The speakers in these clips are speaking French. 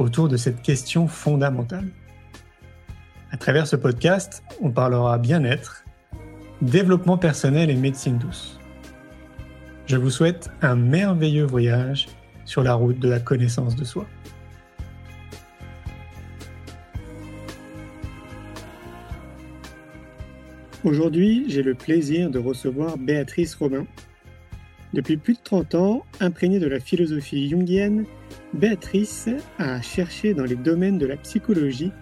autour de cette question fondamentale. À travers ce podcast, on parlera bien-être, développement personnel et médecine douce. Je vous souhaite un merveilleux voyage sur la route de la connaissance de soi. Aujourd'hui, j'ai le plaisir de recevoir Béatrice Robin. Depuis plus de 30 ans, imprégnée de la philosophie jungienne, Béatrice a cherché dans les domaines de la psychologie,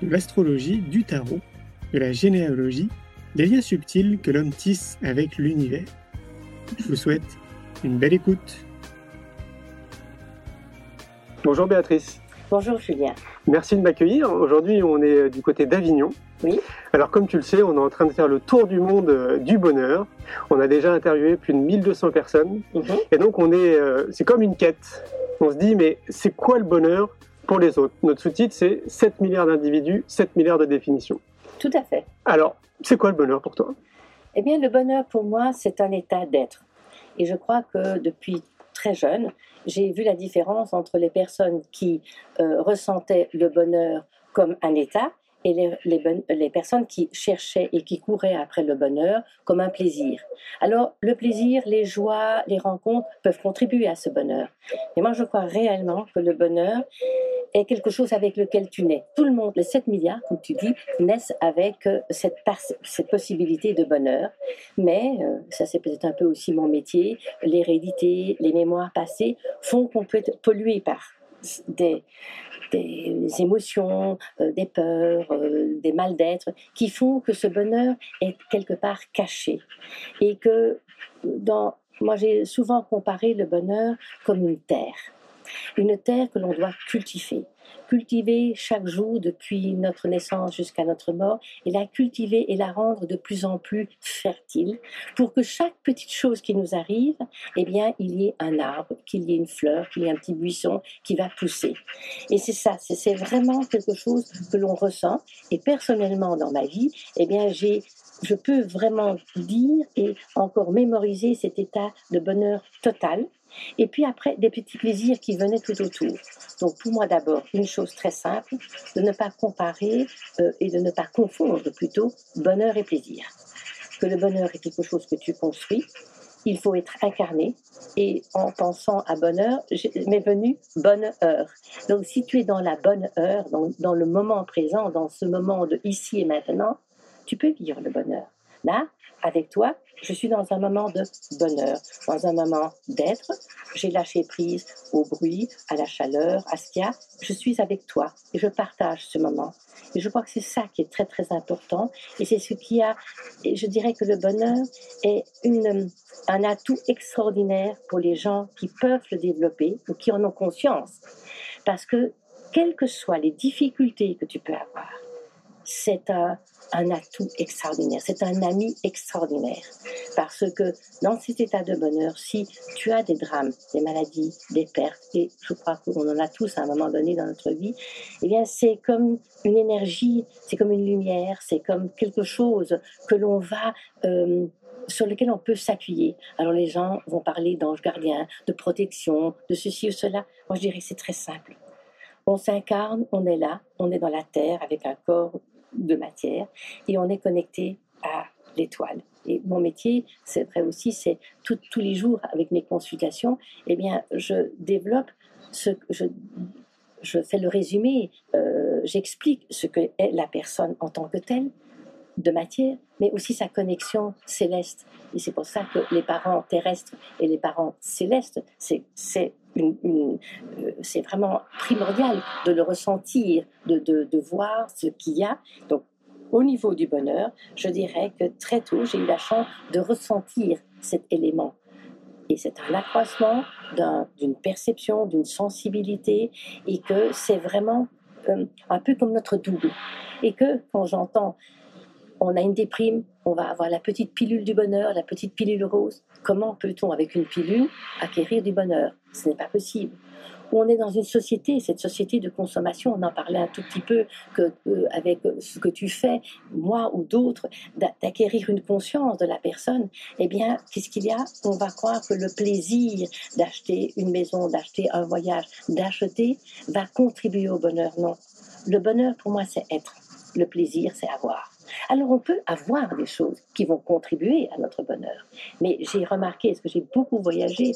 de l'astrologie, du tarot, de la généalogie, des liens subtils que l'homme tisse avec l'univers. Je vous souhaite une belle écoute. Bonjour Béatrice. Bonjour Julien. Merci de m'accueillir. Aujourd'hui, on est du côté d'Avignon. Oui. Alors, comme tu le sais, on est en train de faire le tour du monde euh, du bonheur. On a déjà interviewé plus de 1200 personnes. Mhm. Et donc, on est, euh, c'est comme une quête. On se dit, mais c'est quoi le bonheur pour les autres? Notre sous-titre, c'est 7 milliards d'individus, 7 milliards de définitions. Tout à fait. Alors, c'est quoi le bonheur pour toi? Eh bien, le bonheur pour moi, c'est un état d'être. Et je crois que depuis très jeune, j'ai vu la différence entre les personnes qui euh, ressentaient le bonheur comme un état et les, personnes qui cherchaient et qui couraient après le bonheur comme un plaisir. Alors, le plaisir, les joies, les rencontres peuvent contribuer à ce bonheur. Et moi, je crois réellement que le bonheur est quelque chose avec lequel tu nais. Tout le monde, les 7 milliards, comme tu dis, naissent avec euh, cette, cette possibilité de bonheur. Mais, euh, ça c'est peut-être un peu aussi mon métier, l'hérédité, les mémoires passées font qu'on peut être pollué par des, des émotions, euh, des peurs, euh, des mal d'être, qui font que ce bonheur est quelque part caché. Et que dans, moi j'ai souvent comparé le bonheur comme une terre. Une terre que l'on doit cultiver. Cultiver chaque jour depuis notre naissance jusqu'à notre mort et la cultiver et la rendre de plus en plus fertile pour que chaque petite chose qui nous arrive, eh bien, il y ait un arbre, qu'il y ait une fleur, qu'il y ait un petit buisson qui va pousser. Et c'est ça, c'est- vraiment quelque chose que l'on ressent. Et personnellement, dans ma vie, eh bien, j'ai je peux vraiment dire et encore mémoriser cet état de bonheur total. Et puis après, des petits plaisirs qui venaient tout autour. Donc pour moi d'abord, une chose très simple, de ne pas comparer euh, et de ne pas confondre plutôt bonheur et plaisir. Que le bonheur est quelque chose que tu construis, il faut être incarné. Et en pensant à bonheur, m'est venu bonne heure. Donc si tu es dans la bonne heure, dans, dans le moment présent, dans ce moment de ici et maintenant, tu peux vivre le bonheur. Là, avec toi, je suis dans un moment de bonheur, dans un moment d'être. J'ai lâché prise au bruit, à la chaleur, à ce qu'il y a. Je suis avec toi et je partage ce moment. Et je crois que c'est ça qui est très très important. Et c'est ce qui a, et je dirais que le bonheur est une, un atout extraordinaire pour les gens qui peuvent le développer ou qui en ont conscience. Parce que, quelles que soient les difficultés que tu peux avoir, c'est un, atout extraordinaire, c'est un ami extraordinaire. Parce que dans cet état de bonheur, si tu as des drames, des maladies, des pertes, et je crois qu'on en a tous à un moment donné dans notre vie, eh bien c'est comme une énergie, c'est comme une lumière, c'est comme quelque chose que l'on va... euh, sur lequel on peut s'appuyer. Alors les gens vont parler d'ange gardien, de protection, de ceci ou cela. Moi je dirais que c'est très simple. On s'incarne, on est là, on est dans la terre avec un corps de matière et on est connecté à l'étoile. Et mon métier, c'est vrai aussi, c'est tous les jours avec mes consultations, eh bien, je développe ce que je, je fais le résumé, euh, j'explique ce que est la personne en tant que telle, de matière, mais aussi sa connexion céleste. Et c'est pour ça que les parents terrestres et les parents célestes, c'est euh, c'est vraiment primordial de le ressentir, de, de, de voir ce qu'il y a. Donc, au niveau du bonheur, je dirais que très tôt, j'ai eu la chance de ressentir cet élément et c'est un accroissement d'une perception, d'une sensibilité, et que c'est vraiment euh, un peu comme notre double. Et que quand j'entends on a une déprime, on va avoir la petite pilule du bonheur, la petite pilule rose. Comment peut-on, avec une pilule, acquérir du bonheur? Ce n'est pas possible on est dans une société, cette société de consommation, on en parlait un tout petit peu que, euh, avec ce que tu fais, moi ou d'autres, d'acquérir une conscience de la personne, eh bien, qu'est-ce qu'il y a? On va croire que le plaisir d'acheter une maison, d'acheter un voyage, d'acheter, va contribuer au bonheur. Non. Le bonheur, pour moi, c'est être. Le plaisir, c'est avoir. Alors on peut avoir des choses qui vont contribuer à notre bonheur. Mais j'ai remarqué, parce que j'ai beaucoup voyagé,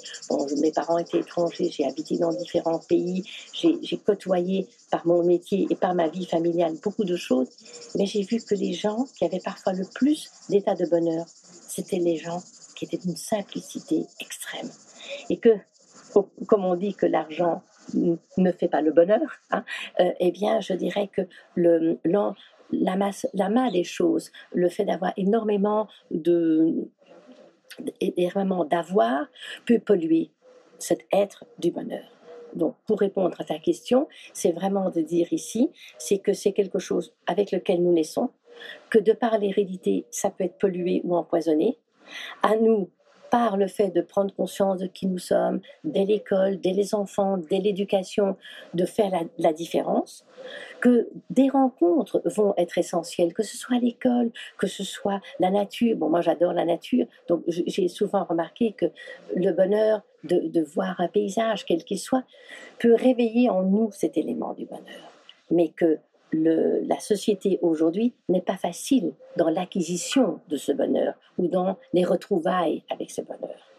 mes parents étaient étrangers, j'ai habité dans différents pays, j'ai côtoyé par mon métier et par ma vie familiale beaucoup de choses, mais j'ai vu que les gens qui avaient parfois le plus d'état de bonheur, c'était les gens qui étaient d'une simplicité extrême. Et que, comme on dit que l'argent ne fait pas le bonheur, hein, euh, eh bien, je dirais que le, la, masse, la main des choses, le fait d'avoir énormément de vraiment d'avoir peut polluer cet être du bonheur. Donc, pour répondre à ta question, c'est vraiment de dire ici, c'est que c'est quelque chose avec lequel nous naissons, que de par l'hérédité, ça peut être pollué ou empoisonné. À nous par le fait de prendre conscience de qui nous sommes, dès l'école, dès les enfants, dès l'éducation, de faire la, différence, que des rencontres vont être essentielles, que ce soit l'école, que ce soit la nature. Bon, moi j'adore la nature, donc j'ai souvent remarqué que le bonheur de, de voir un paysage, quel qu'il soit, peut réveiller en nous cet élément du bonheur. Mais que la société aujourd'hui n'est pas facile dans l'acquisition de ce bonheur ou dans les retrouvailles avec ce bonheur.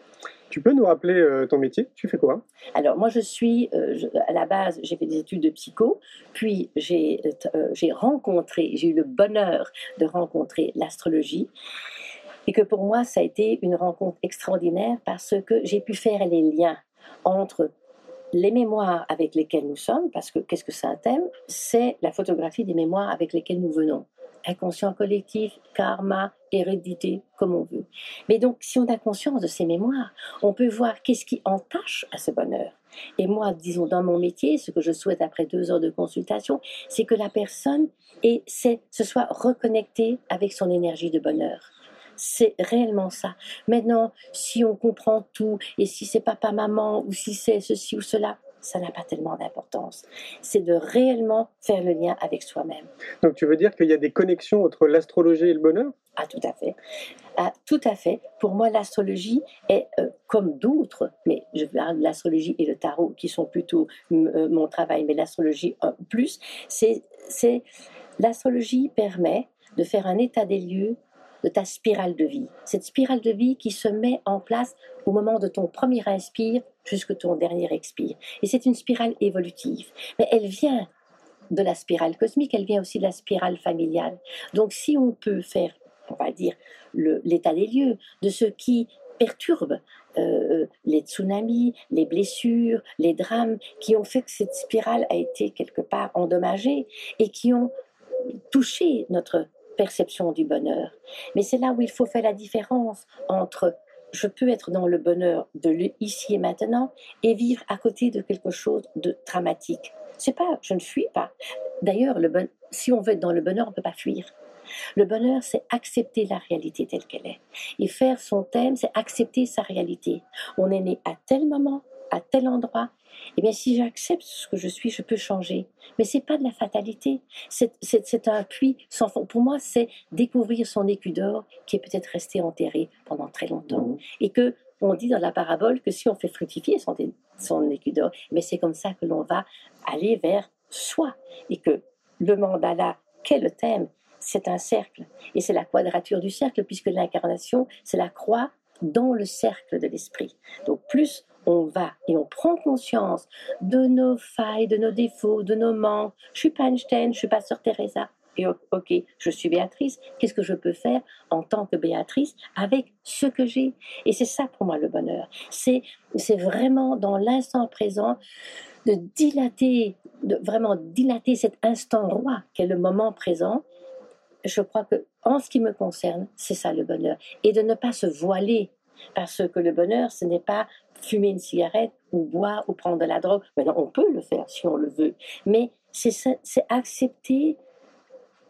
Tu peux nous rappeler euh, ton métier? Tu fais quoi? Alors moi je suis, euh, à la base j'ai fait des études de psycho, puis j'ai euh, j'ai rencontré, j'ai eu le bonheur de rencontrer l'astrologie et que pour moi ça a été une rencontre extraordinaire parce que j'ai pu faire les liens entre les mémoires avec lesquelles nous sommes, parce que qu'est-ce que c'est un thème? C'est la photographie des mémoires avec lesquelles nous venons. Inconscient collectif, karma, hérédité, comme on veut. Mais donc, si on a conscience de ces mémoires, on peut voir qu'est-ce qui entache à ce bonheur. Et moi, disons, dans mon métier, ce que je souhaite après deux heures de consultation, c'est que la personne et se soit reconnectée avec son énergie de bonheur. C'est réellement ça. Maintenant, si on comprend tout et si c'est papa, maman ou si c'est ceci ou cela, ça n'a pas tellement d'importance. C'est de réellement faire le lien avec soi-même. Donc tu veux dire qu'il y a des connexions entre l'astrologie et le bonheur? Ah tout à fait. Ah, tout à fait. Pour moi, l'astrologie est euh, comme d'autres, mais je parle de l'astrologie et le tarot qui sont plutôt euh, mon travail, mais l'astrologie euh, plus, c'est l'astrologie permet de faire un état des lieux de ta spirale de vie. Cette spirale de vie qui se met en place au moment de ton premier inspire jusqu'à ton dernier expire. Et c'est une spirale évolutive. Mais elle vient de la spirale cosmique, elle vient aussi de la spirale familiale. Donc si on peut faire, on va dire, l'état des lieux de ce qui perturbe euh, les tsunamis, les blessures, les drames qui ont fait que cette spirale a été quelque part endommagée et qui ont touché notre perception du bonheur. Mais c'est là où il faut faire la différence entre je peux être dans le bonheur de l'ici et maintenant et vivre à côté de quelque chose de dramatique. C'est pas, je ne fuis pas. D'ailleurs, si on veut être dans le bonheur, on ne peut pas fuir. Le bonheur, c'est accepter la réalité telle qu'elle est. Et faire son thème, c'est accepter sa réalité. On est né à tel moment, à tel endroit, eh bien, si j'accepte ce que je suis, je peux changer. Mais c'est pas de la fatalité. C'est un puits sans fond. Pour moi, c'est découvrir son écu d'or qui est peut-être resté enterré pendant très longtemps. Mmh. Et que on dit dans la parabole que si on fait fructifier son, son écu d'or, mais c'est comme ça que l'on va aller vers soi. Et que le mandala, qu'est le thème? C'est un cercle. Et c'est la quadrature du cercle, puisque l'incarnation, c'est la croix dans le cercle de l'esprit. Donc plus on va et on prend conscience de nos failles, de nos défauts, de nos manques. Je suis pas Einstein, je suis pas Sœur Teresa. Et ok, je suis Béatrice. Qu'est-ce que je peux faire en tant que Béatrice avec ce que j'ai? Et c'est ça pour moi le bonheur. C'est c'est vraiment dans l'instant présent de dilater, de vraiment dilater cet instant roi qu'est le moment présent. Je crois que en ce qui me concerne, c'est ça le bonheur. Et de ne pas se voiler Parce que le bonheur, ce n'est pas fumer une cigarette ou boire ou prendre de la drogue. Maintenant, on peut le faire si on le veut. Mais c'est accepter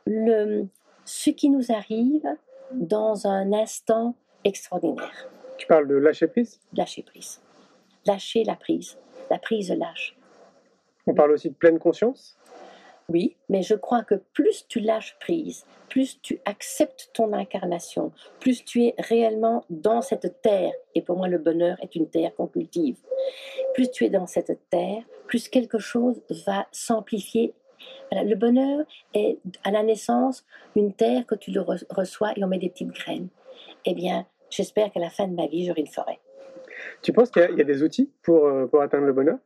le, ce qui nous arrive dans un instant extraordinaire. Tu parles de lâcher prise? Lâcher prise. Lâcher la prise. La prise lâche. On parle aussi de pleine conscience? Oui, mais je crois que plus tu lâches prise, plus tu acceptes ton incarnation, plus tu es réellement dans cette terre, et pour moi le bonheur est une terre qu'on cultive, plus tu es dans cette terre, plus quelque chose va s'amplifier. le bonheur est à la naissance une terre que tu le reçois et on met des petites graines. Eh bien, j'espère qu'à la fin de ma vie, j'aurai une forêt. Tu penses qu'il y, a des outils pour, euh, pour atteindre le bonheur?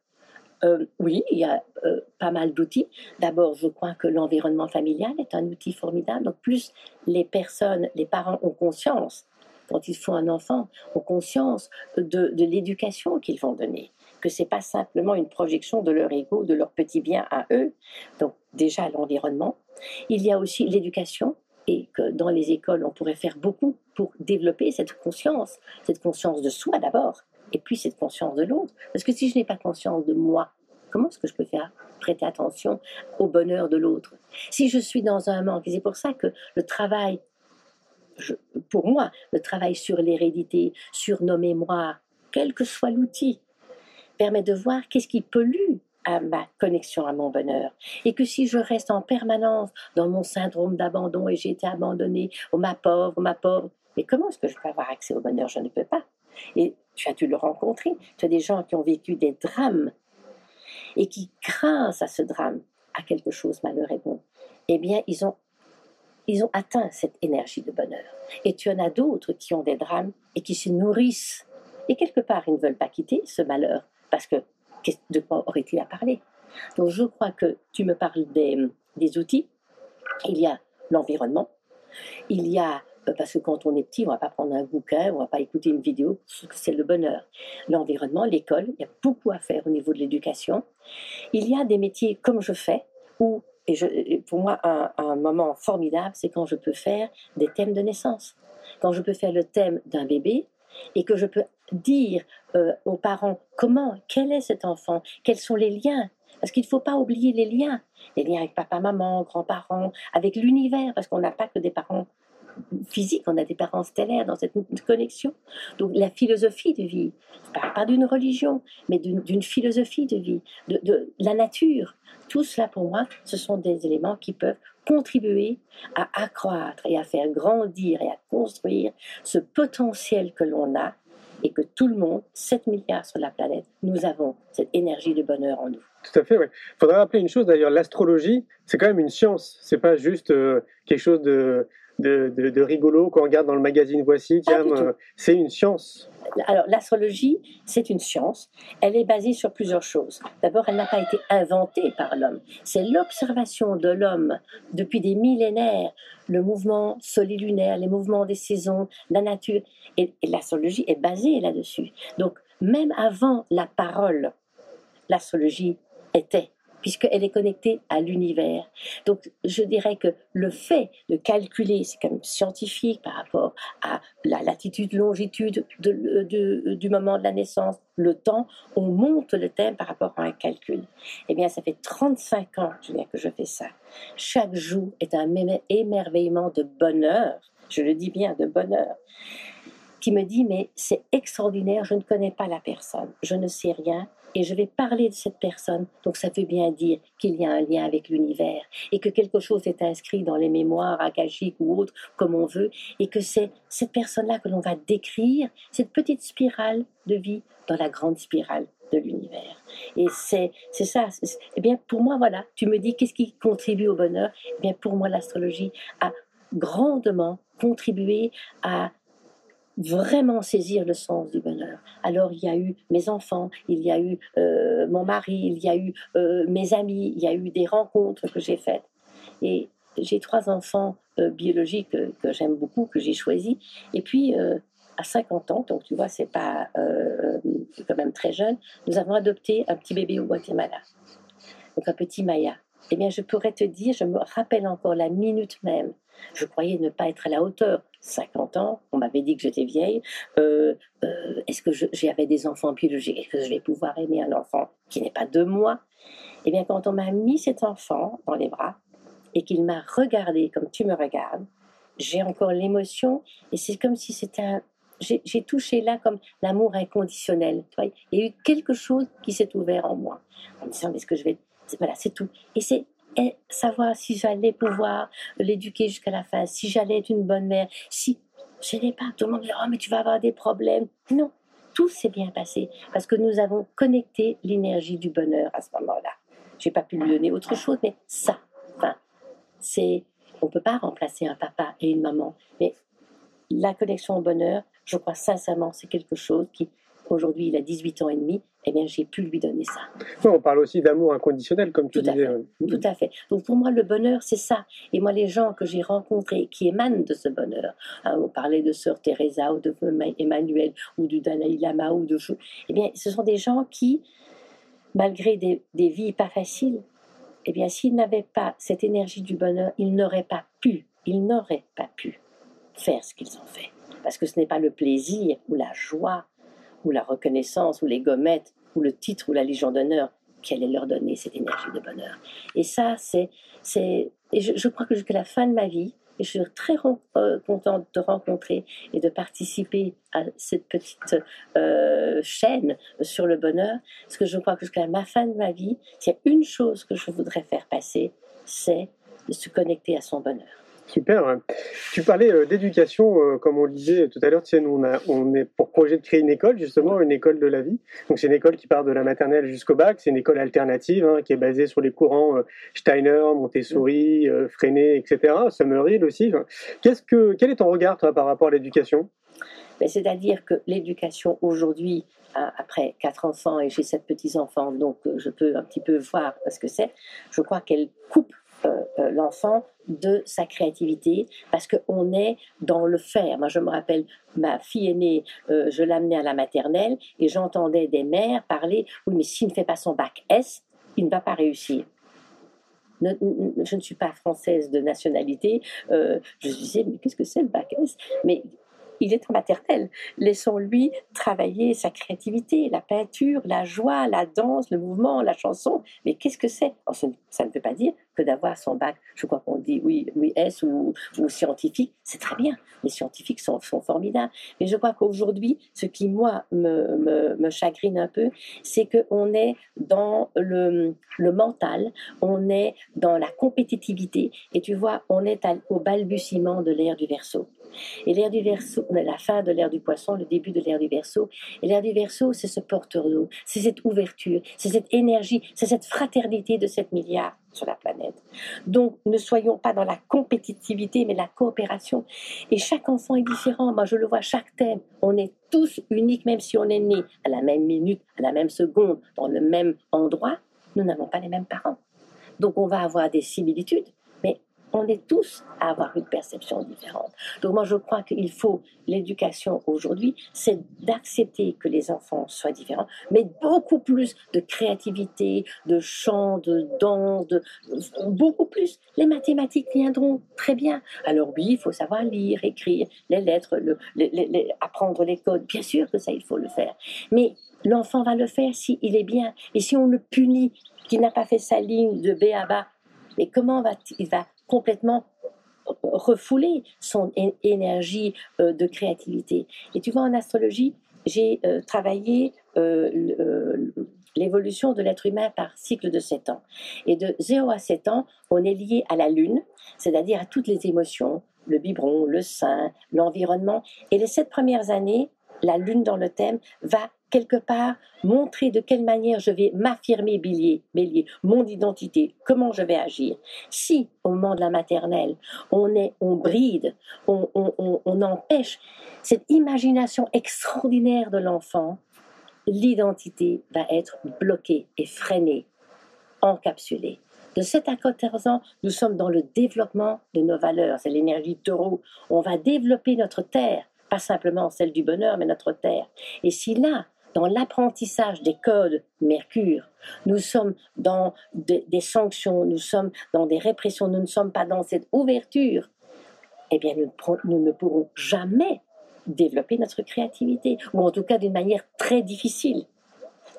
Euh, oui, il y a euh, pas mal d'outils. D'abord, je crois que l'environnement familial est un outil formidable. Donc, plus les personnes, les parents ont conscience, quand ils font un enfant, ont conscience de, l'éducation qu'ils vont donner, que c'est pas simplement une projection de leur ego, de leur petit bien à eux. Donc, déjà l'environnement. Il y a aussi l'éducation et que dans les écoles, on pourrait faire beaucoup pour développer cette conscience, cette conscience de soi d'abord, et puis cette conscience de l'autre. Parce que si je n'ai pas conscience de moi, comment est-ce que je peux faire prêter attention au bonheur de l'autre? Si je suis dans un manque, c'est pour ça que le travail, pour moi, le travail sur l'hérédité, sur nos mémoires, quel que soit l'outil, permet de voir qu'est-ce qui pollue à ma connexion à mon bonheur. Et que si je reste en permanence dans mon syndrome d'abandon et j'ai été abandonné, oh ma pauvre, ma pauvre, mais comment est-ce que je peux avoir accès au bonheur? Je ne peux pas. Et tu as dû le rencontrer. Tu as des gens qui ont vécu des drames et qui, grâce à ce drame, à quelque chose malheur et bon, eh bien, ils ont, ils ont atteint cette énergie de bonheur. Et tu en as d'autres qui ont des drames et qui se nourrissent. Et quelque part, ils ne veulent pas quitter ce malheur parce que de quoi aurait-il à parler? Donc, je crois que tu me parles des, des outils. Il y a l'environnement, il y a parce que quand on est petit, on va pas prendre un bouquin, on va pas écouter une vidéo, c'est le bonheur. L'environnement, l'école, il y a beaucoup à faire au niveau de l'éducation. Il y a des métiers comme je fais, où, et, pour moi, un, moment formidable, c'est quand je peux faire des thèmes de naissance. Quand je peux faire le thème d'un bébé et que je peux dire euh, aux parents comment, quel est cet enfant, quels sont les liens, parce qu'il ne faut pas oublier les liens, les liens avec papa, maman, grands-parents, avec l'univers, parce qu'on n'a pas que des parents physique, on a des parents stellaires dans cette connexion. Donc la philosophie de vie, pas, d'une religion, mais d'une philosophie de vie, de, la nature. Tout cela pour moi, ce sont des éléments qui peuvent contribuer à accroître et à faire grandir et à construire ce potentiel que l'on a et que tout le monde, 7 milliards sur la planète, nous avons cette énergie de bonheur en nous. Tout à fait, oui. Il faudrait rappeler une chose d'ailleurs, l'astrologie, c'est quand même une science, c'est pas juste euh, quelque chose de, de, rigolo qu'on regarde dans le magazine Voici. Euh, c'est une science. Alors, l'astrologie, c'est une science. Elle est basée sur plusieurs choses. D'abord, elle n'a pas été inventée par l'homme. C'est l'observation de l'homme depuis des millénaires, le mouvement solilunaire, les mouvements des saisons, la nature. et l'astrologie est basée là-dessus. Donc, même avant la parole, l'astrologie était puisqu'elle est connectée à l'univers. Donc je dirais que le fait de calculer, c'est quand même scientifique par rapport à la latitude, longitude du moment de la naissance, le temps, on monte le thème par rapport à un calcul. Eh bien, ça fait 35 ans que je fais ça. Chaque jour est un émerveillement de bonheur, je le dis bien, de bonheur qui me dit mais c'est extraordinaire, je ne connais pas la personne, je ne sais rien, et je vais parler de cette personne. Donc ça veut bien dire qu'il y a un lien avec l'univers et que quelque chose est inscrit dans les mémoires akashiques ou autres, comme on veut, et que c'est cette personne-là que l'on va décrire, cette petite spirale de vie dans la grande spirale de l'univers. Et c'est c'est ça. Eh bien, pour moi, voilà, tu me dis qu'est-ce qui contribue au bonheur? Eh bien, pour moi, l'astrologie a grandement contribué à vraiment saisir le sens du bonheur. Alors il y a eu mes enfants, il y a eu euh, mon mari, il y a eu euh, mes amis, il y a eu des rencontres que j'ai faites. Et j'ai trois enfants euh, biologiques que j'aime beaucoup, que j'ai choisis. Et puis à 50 ans, donc tu vois, c'est pas quand même très jeune, nous avons adopté un petit bébé au Guatemala, donc un petit Maya. Eh bien, je pourrais te dire, je me rappelle encore la minute même Je croyais ne pas être à la hauteur. 50 ans, on m'avait dit que j'étais vieille. Euh, euh, est-ce que j'avais des enfants biologiques Est-ce que je vais pouvoir aimer un enfant qui n'est pas de moi? Eh bien, quand on m'a mis cet enfant dans les bras et qu'il m'a regardé comme tu me regardes, j'ai encore l'émotion et c'est comme si c'était un, j'ai touché là comme l'amour inconditionnel. il y a eu quelque chose qui s'est ouvert en moi, en me disant, est-ce que je vais... Voilà, c'est tout. Et c'est savoir si j'allais pouvoir l'éduquer jusqu'à la fin, si j'allais être une bonne mère, si... Je n'ai pas, tout le monde dit, oh, mais tu vas avoir des problèmes. Non, tout s'est bien passé parce que nous avons connecté l'énergie du bonheur à ce moment-là. J'ai pas pu lui donner autre chose, mais ça, enfin, c'est, on peut pas remplacer un papa et une maman, mais la connexion au bonheur, je crois sincèrement, c'est quelque chose qui, aujourd'hui, il a 18 ans et demi, eh bien, j'ai pu lui donner ça. on parle aussi d'amour inconditionnel, comme tu Tout disais. Tout à fait. Donc, pour moi, le bonheur, c'est ça. Et moi, les gens que j'ai rencontrés qui émanent de ce bonheur, hein, on parlait de Sœur Teresa ou de Emmanuel ou du Dalai Lama ou de eh bien, ce sont des gens qui, malgré des, des vies pas faciles, eh bien, s'ils n'avaient pas cette énergie du bonheur, ils n'auraient pas pu, ils n'auraient pas pu faire ce qu'ils ont fait parce que ce n'est pas le plaisir ou la joie ou la reconnaissance ou les gommettes ou le titre ou la Légion d'honneur qui allait leur donner cette énergie de bonheur. Et ça, c'est, c'est, et je, crois que jusqu'à la fin de ma vie, et je suis très euh, contente de rencontrer et de participer à cette petite euh, chaîne sur le bonheur, parce que je crois que jusqu'à la fin de ma vie, s'il y a une chose que je voudrais faire passer, c'est de se connecter à son bonheur. Super. Tu parlais euh, d'éducation, euh, comme on le disait tout à l'heure. Tu sais, nous, on, est pour projet de créer une école, justement, une école de la vie. Donc, c'est une école qui part de la maternelle jusqu'au bac. C'est une école alternative hein, qui est basée sur les courants euh, Steiner, Montessori, Freinet, etc. Summerhill aussi. Qu'est-ce que, quel est ton regard, toi, par rapport à l'éducation? Ben, C'est-à-dire que l'éducation aujourd'hui, après quatre enfants et j'ai sept petits-enfants, donc je peux un petit peu voir ce que c'est, je crois qu'elle coupe l'enfant de sa créativité parce qu'on est dans le faire. Moi, je me rappelle, ma fille aînée, euh, je l'amenais à la maternelle et j'entendais des mères parler Oui, mais s'il ne fait pas son bac S, il ne va pas réussir. je ne suis pas française de nationalité. je disais, mais qu'est-ce que c'est le bac S? Mais il est en maternelle. Laissons-lui travailler sa créativité, la peinture, la joie, la danse, le mouvement, la chanson. Mais qu'est-ce que c'est? Ça ne veut pas dire que d'avoir son bac, je crois qu'on dit oui, oui S ou, scientifique, c'est très bien. Les scientifiques sont, formidables. Mais je crois qu'aujourd'hui, ce qui, moi, me, chagrine un peu, c'est qu'on est dans le, mental, on est dans la compétitivité. Et tu vois, on est au balbutiement de l'ère du verso. Et l'ère du verso, la fin de l'ère du poisson, le début de l'ère du verso. Et l'ère du verso, c'est ce porteur d'eau, c'est cette ouverture, c'est cette énergie, c'est cette fraternité de 7 milliards sur la planète. Donc, ne soyons pas dans la compétitivité, mais la coopération. Et chaque enfant est différent. Moi, je le vois, chaque thème. On est tous uniques, même si on est né à la même minute, à la même seconde, dans le même endroit. Nous n'avons pas les mêmes parents. Donc, on va avoir des similitudes, on est tous à avoir une perception différente. Donc moi, je crois qu'il faut, l'éducation aujourd'hui, c'est d'accepter que les enfants soient différents, mais beaucoup plus de créativité, de chant, de danse, de, beaucoup plus. Les mathématiques viendront très bien. Alors oui, il faut savoir lire, écrire, les lettres, le, apprendre les codes. Bien sûr que ça, il faut le faire. Mais l'enfant va le faire s'il est bien. Et si on le punit, qu'il n'a pas fait sa ligne de B à bas, mais comment va-t-il va complètement refouler son énergie euh, de créativité. Et tu vois, en astrologie, j'ai euh, travaillé euh, l'évolution de l'être humain par cycle de 7 ans. Et de 0 à 7 ans, on est lié à la Lune, c'est-à-dire à toutes les émotions, le biberon, le sein, l'environnement. Et les 7 premières années, la Lune dans le thème va quelque part montrer de quelle manière je vais m'affirmer bélier, bélier, mon identité, comment je vais agir. Si au moment de la maternelle, on est, on bride, on, on empêche cette imagination extraordinaire de l'enfant, l'identité va être bloquée et freinée, encapsulée. De 7 à 14 ans, nous sommes dans le développement de nos valeurs. C'est l'énergie taureau. On va développer notre terre, pas simplement celle du bonheur, mais notre terre. Et si là, dans l'apprentissage des codes Mercure. Nous sommes dans des, sanctions, nous sommes dans des répressions, nous ne sommes pas dans cette ouverture. eh bien, nous, ne pourrons jamais développer notre créativité, ou en tout cas d'une manière très difficile.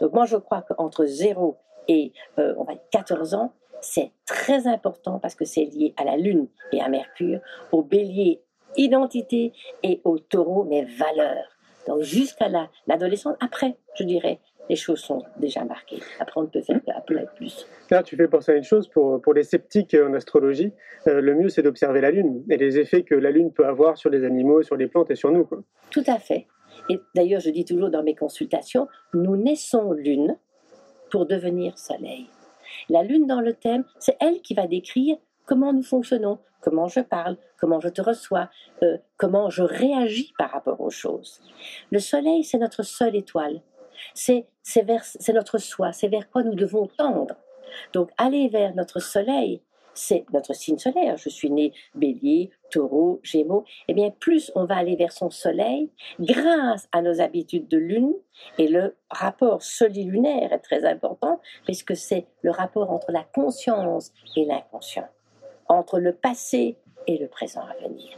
Donc moi, je crois qu'entre 0 et euh, on va 14 ans, c'est très important parce que c'est lié à la Lune et à Mercure, au bélier identité et au taureau mes valeurs. Donc jusqu'à l'adolescence, après, je dirais, les choses sont déjà marquées. Après, on ne peut faire plus. Là, tu fais penser à une chose, pour, pour les sceptiques en astrologie, euh, le mieux c'est d'observer la Lune et les effets que la Lune peut avoir sur les animaux, sur les plantes et sur nous. Quoi. Tout à fait. Et d'ailleurs, je dis toujours dans mes consultations, nous naissons Lune pour devenir Soleil. La Lune dans le thème, c'est elle qui va décrire comment nous fonctionnons, comment je parle, comment je te reçois, euh, comment je réagis par rapport aux choses? Le Soleil, c'est notre seule étoile. C'est notre soi, c'est vers quoi nous devons tendre. Donc aller vers notre Soleil, c'est notre signe solaire. Je suis né bélier, taureau, gémeaux. Eh bien, plus on va aller vers son soleil, grâce à nos habitudes de lune, et le rapport solilunaire est très important, puisque c'est le rapport entre la conscience et l'inconscient entre le passé et le présent à venir.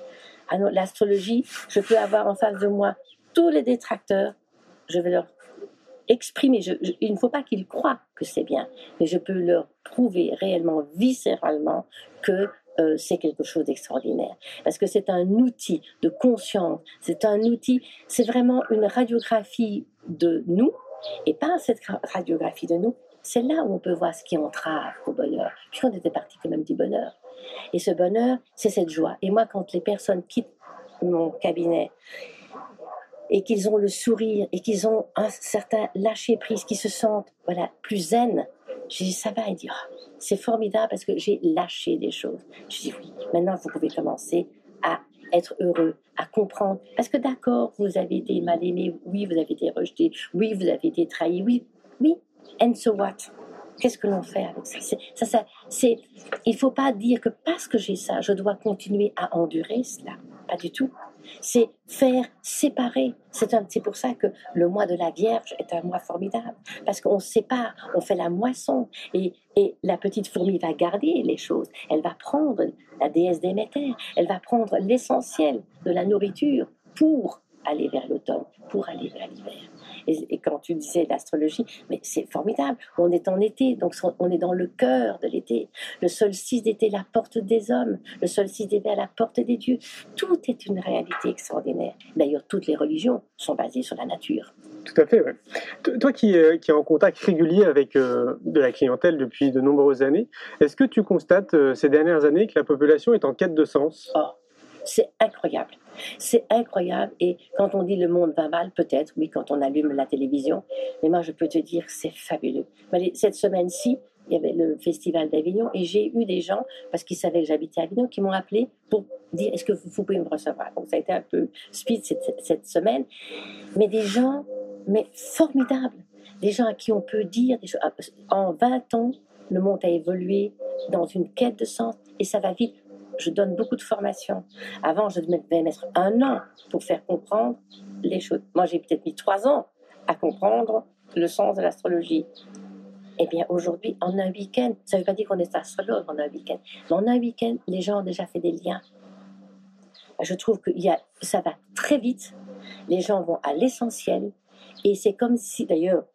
L'astrologie, je peux avoir en face de moi tous les détracteurs, je vais leur exprimer, il ne faut pas qu'ils croient que c'est bien, mais je peux leur prouver réellement, viscéralement, que euh, c'est quelque chose d'extraordinaire. Parce que c'est un outil de conscience, c'est un outil, c'est vraiment une radiographie de nous, et pas cette radiographie de nous, c'est là où on peut voir ce qui entrave au bonheur. Puis on était parti quand même du bonheur. Et ce bonheur, c'est cette joie. Et moi, quand les personnes quittent mon cabinet et qu'ils ont le sourire et qu'ils ont un certain lâcher prise, qu'ils se sentent voilà plus zen, je dis ça va. Il dit oh, c'est formidable parce que j'ai lâché des choses. Je dis oui. Maintenant, vous pouvez commencer à être heureux, à comprendre. Parce que d'accord, vous avez été mal aimé, oui, vous avez été rejeté, oui, vous avez été trahi, oui, oui, and so what? Qu'est-ce que l'on fait avec ça, ça, ça Il ne faut pas dire que parce que j'ai ça, je dois continuer à endurer cela. Pas du tout. C'est faire séparer. C'est pour ça que le mois de la Vierge est un mois formidable. Parce qu'on sépare, on fait la moisson. Et, et la petite fourmi va garder les choses. Elle va prendre la déesse Déméter. Elle va prendre l'essentiel de la nourriture pour aller vers l'automne, pour aller vers l'hiver. Et, quand tu disais l'astrologie, mais c'est formidable. On est en été, donc on est dans le cœur de l'été. Le solstice d'été, la porte des hommes. Le solstice d'été, la porte des dieux. Tout est une réalité extraordinaire. D'ailleurs, toutes les religions sont basées sur la nature. Tout à fait, ouais. Toi qui, euh, qui es en contact régulier avec euh, de la clientèle depuis de nombreuses années, est-ce que tu constates euh, ces dernières années que la population est en quête de sens? Oh, C'est incroyable. C'est incroyable. Et quand on dit le monde va mal, peut-être, oui, quand on allume la télévision. Mais moi, je peux te dire c'est fabuleux. Cette semaine-ci, il y avait le festival d'Avignon et j'ai eu des gens, parce qu'ils savaient que j'habitais à Avignon, qui m'ont appelé pour dire est-ce que vous, pouvez me recevoir? Donc ça a été un peu speed cette, semaine. Mais des gens, mais formidables. Des gens à qui on peut dire, en 20 ans, le monde a évolué dans une quête de sens et ça va vite je donne beaucoup de formations. Avant, je devais mettre un an pour faire comprendre les choses. Moi, j'ai peut-être mis trois ans à comprendre le sens de l'astrologie. Eh bien, aujourd'hui, en un week-end, ça ne veut pas dire qu'on est astrologue en un week-end, mais en un week-end, les gens ont déjà fait des liens. Je trouve que y a, ça va très vite, les gens vont à l'essentiel, et c'est comme si, d'ailleurs,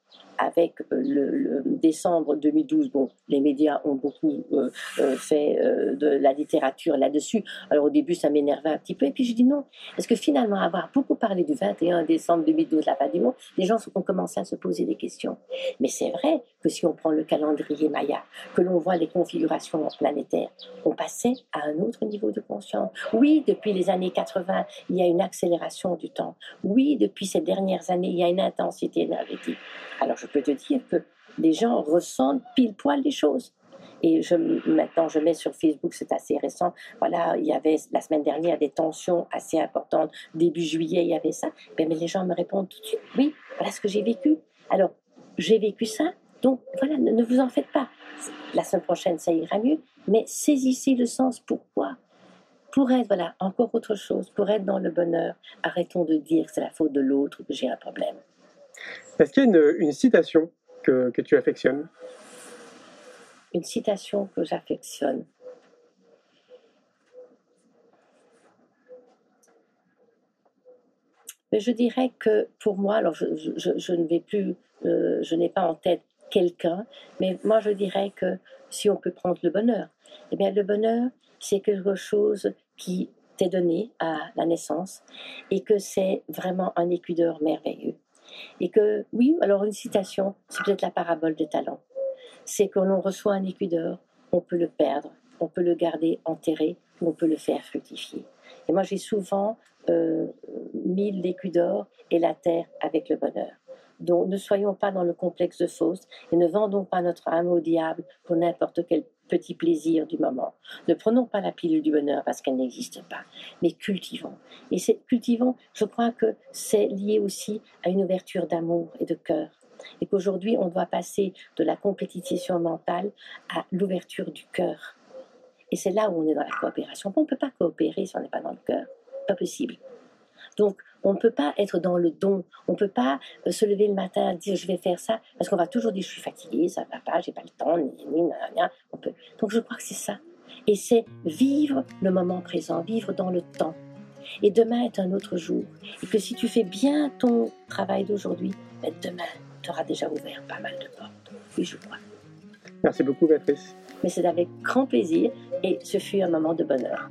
avec euh, le, décembre 2012, bon, les médias ont beaucoup euh, euh, fait de la littérature là-dessus. Alors au début, ça m'énervait un petit peu, et puis je dis non, parce que finalement, avoir beaucoup parlé du 21 décembre 2012, la fin du monde, les gens ont commencé à se poser des questions. Mais c'est vrai que si on prend le calendrier Maya, que l'on voit les configurations planétaires, on passait à un autre niveau de conscience. Oui, depuis les années 80, il y a une accélération du temps. Oui, depuis ces dernières années, il y a une intensité énergétique. Alors je peux te dire que les gens ressentent pile poil les choses. Et je, maintenant, je mets sur Facebook, c'est assez récent. Voilà, il y avait la semaine dernière des tensions assez importantes. Début juillet, il y avait ça. Mais, mais les gens me répondent tout de suite oui, voilà ce que j'ai vécu. Alors, j'ai vécu ça. Donc, voilà, ne, vous en faites pas. La semaine prochaine, ça ira mieux. Mais saisissez le sens. Pourquoi? Pour être, voilà, encore autre chose, pour être dans le bonheur, arrêtons de dire que c'est la faute de l'autre que j'ai un problème. Est-ce qu'il y a une, citation que, tu affectionnes? Une citation que j'affectionne. Mais je dirais que pour moi, alors je, ne vais plus, euh, je n'ai pas en tête quelqu'un, mais moi je dirais que si on peut prendre le bonheur, eh bien le bonheur, c'est quelque chose qui t'est donné à la naissance et que c'est vraiment un écudeur merveilleux. Et que, oui, alors une citation, c'est peut-être la parabole des talents. C'est que l'on reçoit un écudeur, on peut le perdre, on peut le garder enterré ou on peut le faire fructifier. Et moi, j'ai souvent euh, mis l'écu d'or et la terre avec le bonheur. Donc, ne soyons pas dans le complexe de Faust et ne vendons pas notre âme au diable pour n'importe quel petit plaisir du moment. Ne prenons pas la pilule du bonheur parce qu'elle n'existe pas, mais cultivons. Et cultivons, je crois que c'est lié aussi à une ouverture d'amour et de cœur. Et qu'aujourd'hui, on doit passer de la compétition mentale à l'ouverture du cœur. Et c'est là où on est dans la coopération. On ne peut pas coopérer si on n'est pas dans le cœur. Pas possible. Donc, on ne peut pas être dans le don. On ne peut pas euh, se lever le matin et dire je vais faire ça, parce qu'on va toujours dire je suis fatigué, ça va pas, j'ai pas le temps, ni, ni, ni, on peut. Donc, je crois que c'est ça. Et c'est vivre le moment présent, vivre dans le temps. Et demain est un autre jour. Et que si tu fais bien ton travail d'aujourd'hui, ben demain, tu auras déjà ouvert pas mal de portes. Oui, je crois. Merci beaucoup, Patrice. Mais c'est avec grand plaisir et ce fut un moment de bonheur.